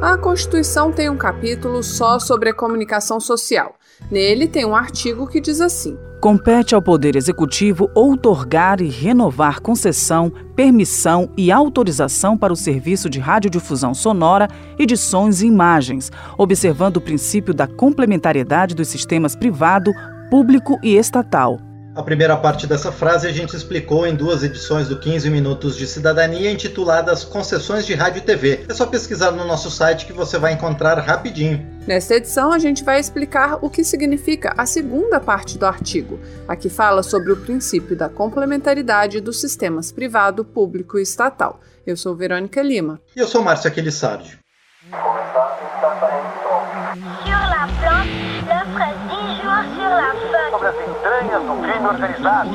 A Constituição tem um capítulo só sobre a comunicação social. Nele tem um artigo que diz assim: Compete ao Poder Executivo outorgar e renovar concessão, permissão e autorização para o serviço de radiodifusão sonora e de sons e imagens, observando o princípio da complementariedade dos sistemas privado, público e estatal. A primeira parte dessa frase a gente explicou em duas edições do 15 Minutos de Cidadania intituladas Concessões de Rádio e TV. É só pesquisar no nosso site que você vai encontrar rapidinho. Nesta edição, a gente vai explicar o que significa a segunda parte do artigo, a que fala sobre o princípio da complementaridade dos sistemas privado, público e estatal. Eu sou Verônica Lima. E eu sou Márcio Aquilissardi. Sur la 10 jours sur la feuille. Sobre as entranhas do crime organizado.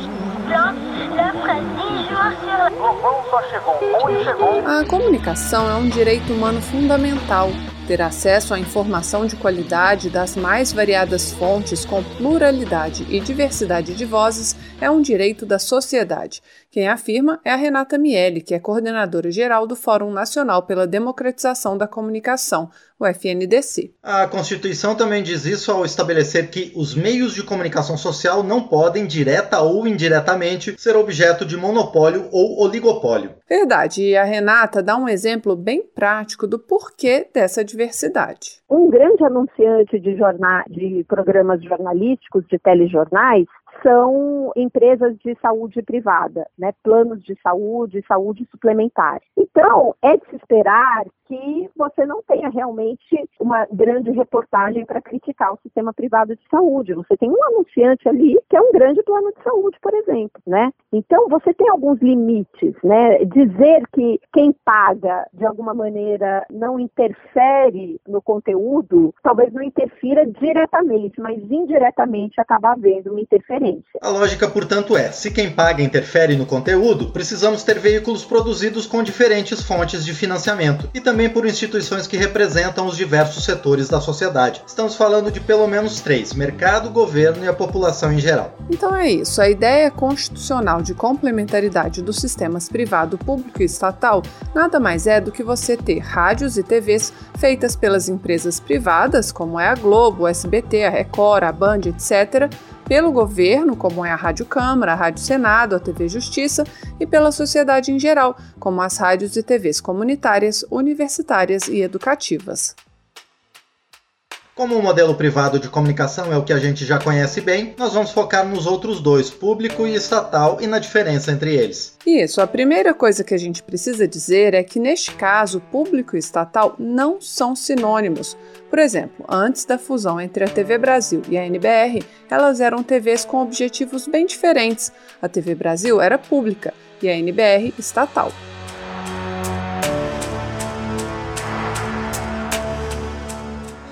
Planche, l'œuvre 10 jours sur la Lobão só chegou onde chegou. A comunicação é um direito humano fundamental. Ter acesso à informação de qualidade das mais variadas fontes com pluralidade e diversidade de vozes é um direito da sociedade. Quem afirma é a Renata Miele, que é coordenadora geral do Fórum Nacional pela Democratização da Comunicação, o FNDC. A Constituição também diz isso ao estabelecer que os meios de comunicação social não podem, direta ou indiretamente, ser objeto de monopólio ou oligopólio. Verdade, e a Renata dá um exemplo bem prático do porquê dessa diversidade. Um grande anunciante de, jorna- de programas jornalísticos, de telejornais, são empresas de saúde privada, né? planos de saúde, saúde suplementar. Então, é de se esperar que você não tenha realmente uma grande reportagem para criticar o sistema privado de saúde. Você tem um anunciante ali é um grande plano de saúde, por exemplo, né? Então, você tem alguns limites, né? Dizer que quem paga, de alguma maneira, não interfere no conteúdo, talvez não interfira diretamente, mas indiretamente acaba havendo uma interferência. A lógica, portanto, é: se quem paga interfere no conteúdo, precisamos ter veículos produzidos com diferentes fontes de financiamento e também por instituições que representam os diversos setores da sociedade. Estamos falando de pelo menos três: mercado, governo e a população em geral. Então é isso, a ideia constitucional de complementaridade dos sistemas privado, público e estatal nada mais é do que você ter rádios e TVs feitas pelas empresas privadas, como é a Globo, o SBT, a Record, a Band, etc., pelo governo, como é a Rádio Câmara, a Rádio Senado, a TV Justiça, e pela sociedade em geral, como as rádios e TVs comunitárias, universitárias e educativas. Como o modelo privado de comunicação é o que a gente já conhece bem, nós vamos focar nos outros dois, público e estatal, e na diferença entre eles. Isso, a primeira coisa que a gente precisa dizer é que, neste caso, público e estatal não são sinônimos. Por exemplo, antes da fusão entre a TV Brasil e a NBR, elas eram TVs com objetivos bem diferentes. A TV Brasil era pública e a NBR estatal.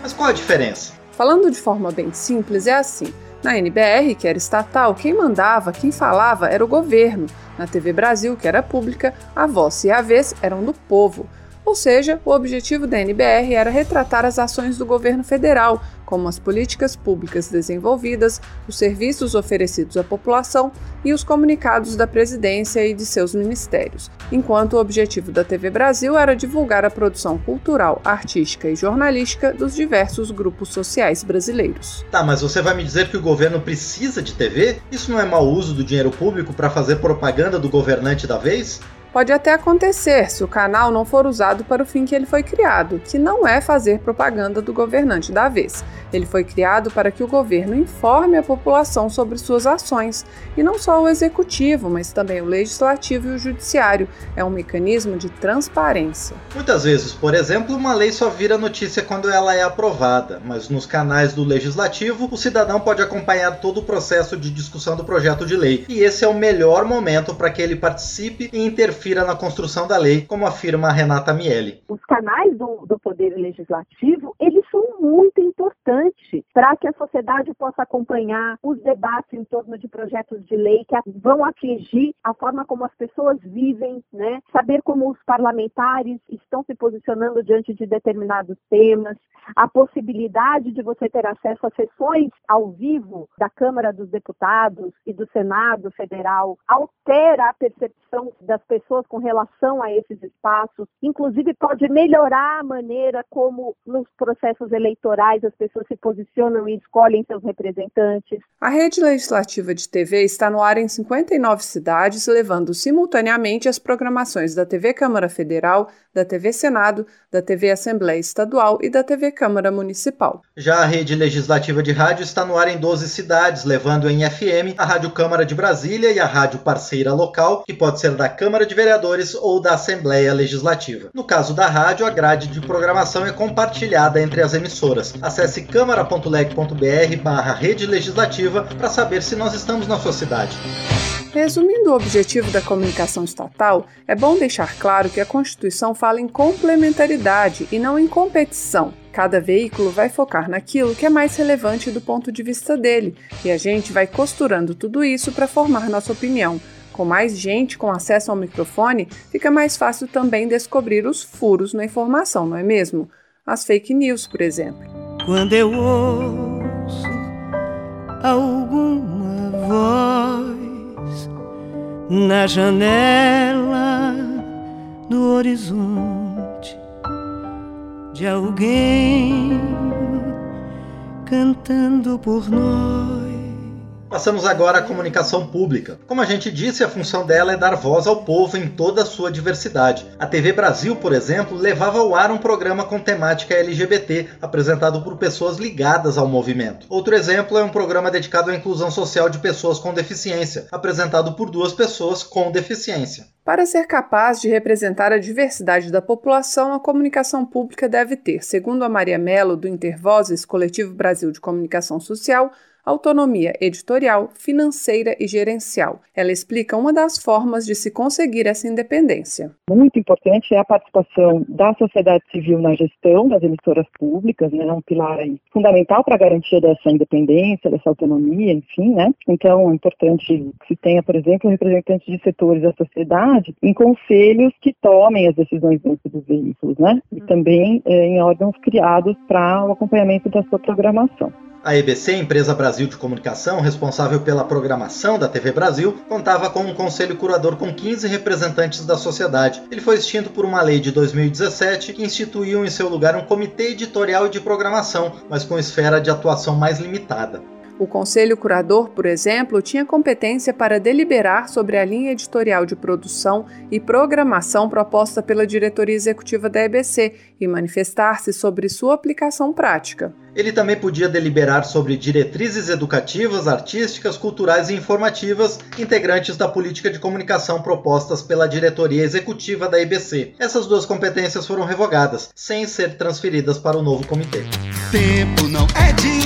Mas qual a diferença? Falando de forma bem simples, é assim. Na NBR, que era estatal, quem mandava, quem falava era o governo. Na TV Brasil, que era pública, a voz e a vez eram do povo. Ou seja, o objetivo da NBR era retratar as ações do governo federal, como as políticas públicas desenvolvidas, os serviços oferecidos à população e os comunicados da presidência e de seus ministérios, enquanto o objetivo da TV Brasil era divulgar a produção cultural, artística e jornalística dos diversos grupos sociais brasileiros. Tá, mas você vai me dizer que o governo precisa de TV? Isso não é mau uso do dinheiro público para fazer propaganda do governante da vez? Pode até acontecer se o canal não for usado para o fim que ele foi criado, que não é fazer propaganda do governante da vez. Ele foi criado para que o governo informe a população sobre suas ações, e não só o executivo, mas também o legislativo e o judiciário. É um mecanismo de transparência. Muitas vezes, por exemplo, uma lei só vira notícia quando ela é aprovada, mas nos canais do legislativo, o cidadão pode acompanhar todo o processo de discussão do projeto de lei, e esse é o melhor momento para que ele participe e interfira interfira na construção da lei, como afirma Renata Miele. Os canais do, do Poder Legislativo, eles são muito importantes para que a sociedade possa acompanhar os debates em torno de projetos de lei que vão atingir a forma como as pessoas vivem, né? saber como os parlamentares estão se posicionando diante de determinados temas, a possibilidade de você ter acesso a sessões ao vivo da Câmara dos Deputados e do Senado Federal altera a percepção das pessoas com relação a esses espaços, inclusive pode melhorar a maneira como nos processos eleitorais as pessoas se posicionam e escolhem seus representantes. A rede legislativa de TV está no ar em 59 cidades, levando simultaneamente as programações da TV Câmara Federal, da TV Senado, da TV Assembleia Estadual e da TV Câmara Municipal. Já a rede legislativa de rádio está no ar em 12 cidades, levando em FM a Rádio Câmara de Brasília e a rádio parceira local, que pode ser da Câmara de Vereadores ou da Assembleia Legislativa. No caso da rádio, a grade de programação é compartilhada entre as emissoras. Acesse câmara.leg.br barra rede legislativa para saber se nós estamos na sua cidade. Resumindo o objetivo da comunicação estatal, é bom deixar claro que a Constituição fala em complementaridade e não em competição. Cada veículo vai focar naquilo que é mais relevante do ponto de vista dele, e a gente vai costurando tudo isso para formar nossa opinião. Com mais gente com acesso ao microfone, fica mais fácil também descobrir os furos na informação, não é mesmo? As fake news, por exemplo. Quando eu ouço alguma voz na janela do horizonte de alguém cantando por nós. Passamos agora à comunicação pública. Como a gente disse, a função dela é dar voz ao povo em toda a sua diversidade. A TV Brasil, por exemplo, levava ao ar um programa com temática LGBT, apresentado por pessoas ligadas ao movimento. Outro exemplo é um programa dedicado à inclusão social de pessoas com deficiência, apresentado por duas pessoas com deficiência. Para ser capaz de representar a diversidade da população, a comunicação pública deve ter, segundo a Maria Mello, do Intervozes, Coletivo Brasil de Comunicação Social, autonomia editorial, financeira e gerencial. Ela explica uma das formas de se conseguir essa independência. Muito importante é a participação da sociedade civil na gestão das emissoras públicas, né, é um pilar aí fundamental para a garantia dessa independência, dessa autonomia, enfim, né? Então é importante que se tenha, por exemplo, representantes de setores da sociedade em conselhos que tomem as decisões dentro dos veículos, né? E também é, em órgãos criados para o acompanhamento da sua programação. A EBC, Empresa Brasil de Comunicação, responsável pela programação da TV Brasil, contava com um conselho curador com 15 representantes da sociedade. Ele foi extinto por uma lei de 2017 que instituiu em seu lugar um comitê editorial de programação, mas com esfera de atuação mais limitada. O Conselho Curador, por exemplo, tinha competência para deliberar sobre a linha editorial de produção e programação proposta pela diretoria executiva da EBC e manifestar-se sobre sua aplicação prática. Ele também podia deliberar sobre diretrizes educativas, artísticas, culturais e informativas integrantes da política de comunicação propostas pela diretoria executiva da EBC. Essas duas competências foram revogadas, sem ser transferidas para o novo comitê. Tempo não é dinheiro,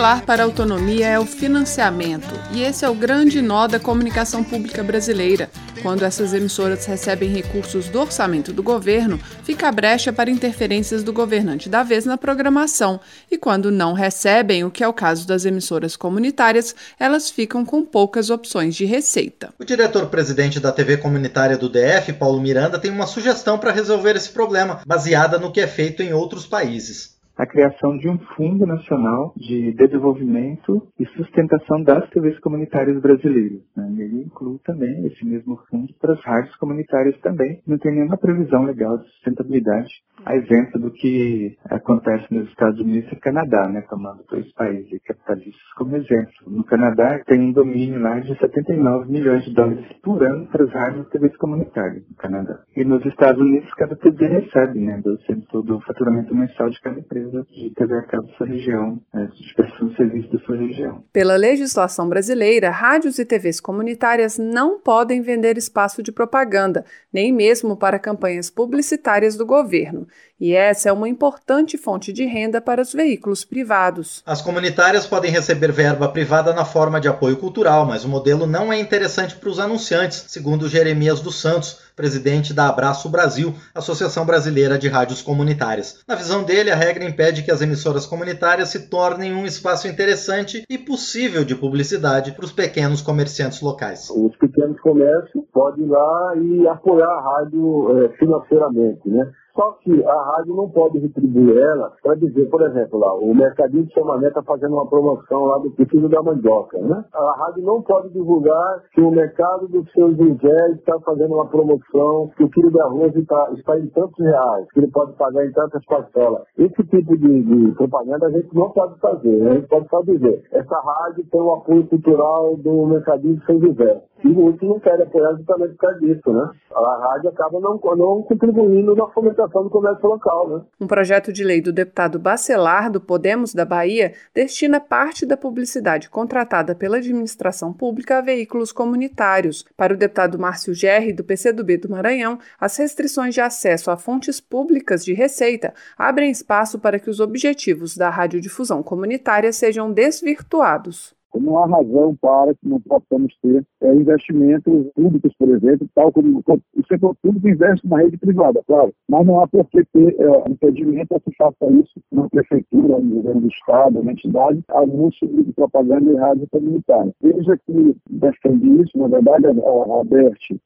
pilar para a autonomia é o financiamento, e esse é o grande nó da comunicação pública brasileira. Quando essas emissoras recebem recursos do orçamento do governo, fica a brecha para interferências do governante da vez na programação, e quando não recebem, o que é o caso das emissoras comunitárias, elas ficam com poucas opções de receita. O diretor-presidente da TV comunitária do DF, Paulo Miranda, tem uma sugestão para resolver esse problema, baseada no que é feito em outros países a criação de um Fundo Nacional de Desenvolvimento e Sustentação das TVs Comunitárias Brasileiras. Né? E ele inclui também esse mesmo fundo para as rádios comunitárias também. Não tem nenhuma previsão legal de sustentabilidade, a exemplo do que acontece nos Estados Unidos e Canadá, né? tomando dois países capitalistas como exemplo. No Canadá tem um domínio lá de 79 milhões de dólares por ano para as rádios e TVs comunitárias no Canadá. E nos Estados Unidos cada TV recebe né, do, do faturamento mensal de cada empresa de TV a cabo da sua região, né, de prestação de serviço da sua região. Pela legislação brasileira, rádios e TVs comunitárias não podem vender espaço de propaganda, nem mesmo para campanhas publicitárias do governo. E essa é uma importante fonte de renda para os veículos privados. As comunitárias podem receber verba privada na forma de apoio cultural, mas o modelo não é interessante para os anunciantes, segundo Jeremias dos Santos, presidente da Abraço Brasil, Associação Brasileira de Rádios Comunitárias. Na visão dele, a regra impede que as emissoras comunitárias se tornem um espaço interessante e possível de publicidade para os pequenos comerciantes locais. Os pequenos comércios podem ir lá e apoiar a rádio é, financeiramente, né? Só que a rádio não pode retribuir ela para dizer, por exemplo, lá, o Mercadinho de Samané está fazendo uma promoção lá do filho da mandioca, né? A rádio não pode divulgar que o mercado do seu José está fazendo uma promoção, que o quilo de arroz está, está em tantos reais, que ele pode pagar em tantas parcelas. Esse tipo de, de propaganda a gente não pode fazer, né? a gente pode só dizer, essa rádio tem o apoio cultural do Mercadinho São José. E muitos não querem apoiar justamente por causa disso, né? A rádio acaba não, não contribuindo na fomentação do comércio local, né? Um projeto de lei do deputado Bacelar, do Podemos da Bahia, destina parte da publicidade contratada pela administração pública a veículos comunitários. Para o deputado Márcio Gerri, do PCdoB do Maranhão, as restrições de acesso a fontes públicas de receita abrem espaço para que os objetivos da radiodifusão comunitária sejam desvirtuados. Não há razão para que não possamos ter é, investimentos públicos, por exemplo, tal como o setor público investe na rede privada, claro, mas não há por que ter é, impedimento a que faça isso na prefeitura, no governo do Estado, na entidade, anúncio de propaganda rádio comunitária. Veja que defende isso, na verdade, a, a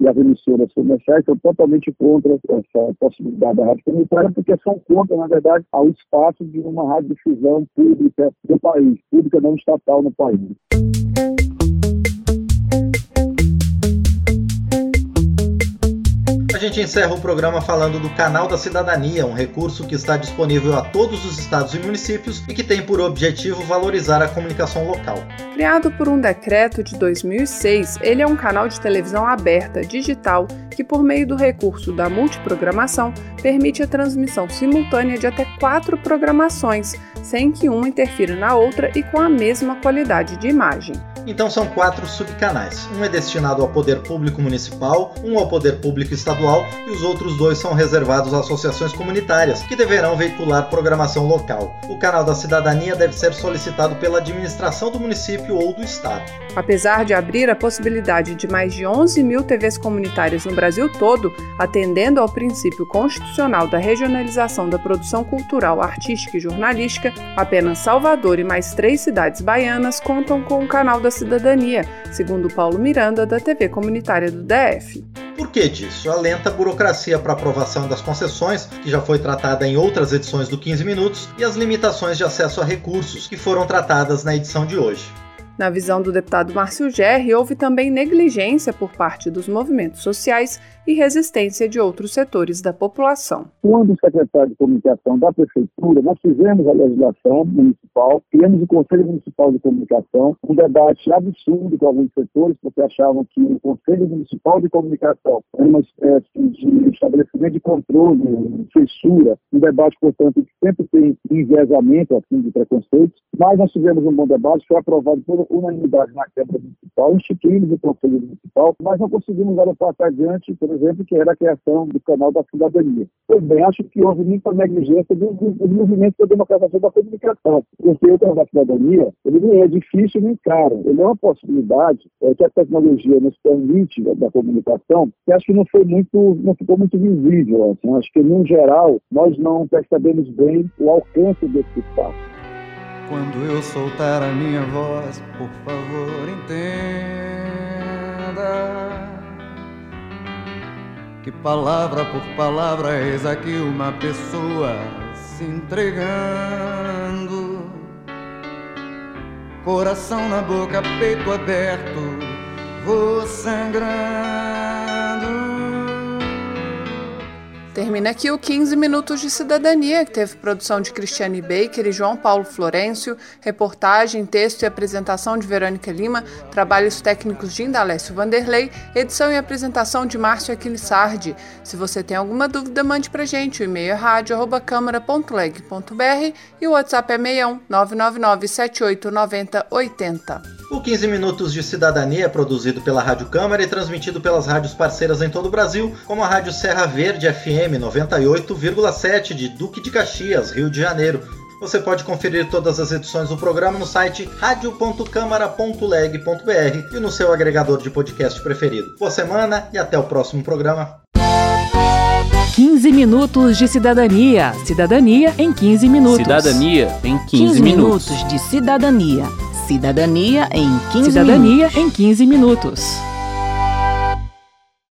e as emissoras comerciais estão totalmente contra essa possibilidade da rádio comunitária, porque são contra, na verdade, ao espaço de uma radiodifusão pública do país, pública não estatal no país. うん A gente encerra o programa falando do Canal da Cidadania, um recurso que está disponível a todos os estados e municípios e que tem por objetivo valorizar a comunicação local. Criado por um decreto de 2006, ele é um canal de televisão aberta, digital, que, por meio do recurso da multiprogramação, permite a transmissão simultânea de até quatro programações, sem que uma interfira na outra e com a mesma qualidade de imagem. Então são quatro subcanais. Um é destinado ao poder público municipal, um ao poder público estadual e os outros dois são reservados a associações comunitárias, que deverão veicular programação local. O canal da cidadania deve ser solicitado pela administração do município ou do estado. Apesar de abrir a possibilidade de mais de 11 mil TVs comunitárias no Brasil todo, atendendo ao princípio constitucional da regionalização da produção cultural, artística e jornalística, apenas Salvador e mais três cidades baianas contam com o canal da cidadania, segundo Paulo Miranda, da TV comunitária do DF. Por que disso? A lenta burocracia para aprovação das concessões, que já foi tratada em outras edições do 15 Minutos, e as limitações de acesso a recursos, que foram tratadas na edição de hoje. Na visão do deputado Márcio Gerri, houve também negligência por parte dos movimentos sociais e resistência de outros setores da população. Quando o secretário de Comunicação da Prefeitura, nós fizemos a legislação municipal, criamos o Conselho Municipal de Comunicação, um debate absurdo com alguns setores, porque achavam que o Conselho Municipal de Comunicação era uma espécie de estabelecimento de controle, de censura, um debate, portanto, que sempre tem enviesamento assim, de preconceitos, mas nós tivemos um bom debate, foi aprovado por unanimidade na Câmara Municipal, instituímos o Conselho Municipal, mas não conseguimos dar passo adiante, por exemplo, que era a criação do canal da cidadania. Pois bem, acho que houve muita negligência dos, dos movimentos da democratização da comunicação. Porque o canal da cidadania, ele não é difícil nem caro. Ele é uma possibilidade é, que a tecnologia nos permite da, da, comunicação, que acho que não foi muito, não ficou muito visível. Assim. Acho que, no geral, nós não percebemos bem o alcance desse espaço. Quando eu soltar a minha voz, por favor, entenda que palavra por palavra eis aqui uma pessoa se entregando. Coração na boca, peito aberto, vou sangrando. Termina aqui o 15 Minutos de Cidadania, que teve produção de Cristiane Baker e João Paulo Florencio, reportagem, texto e apresentação de Verônica Lima, trabalhos técnicos de Indalécio Vanderlei, edição e apresentação de Márcio Aquilissardi. Se você tem alguma dúvida, mande pra gente. O e-mail é rádio.câmara.leg.br e o WhatsApp é 61 999 7890 80. O 15 Minutos de Cidadania é produzido pela Rádio Câmara e transmitido pelas rádios parceiras em todo o Brasil, como a Rádio Serra Verde FM FM 98,7 de Duque de Caxias, Rio de Janeiro. Você pode conferir todas as edições do programa no site radio.câmara.leg.br e no seu agregador de podcast preferido. Boa semana e até o próximo programa. 15 minutos de cidadania. Cidadania em 15 minutos. Cidadania em 15, 15 minutos. minutos de cidadania. Cidadania em 15 Cidadania minutos. em 15 minutos.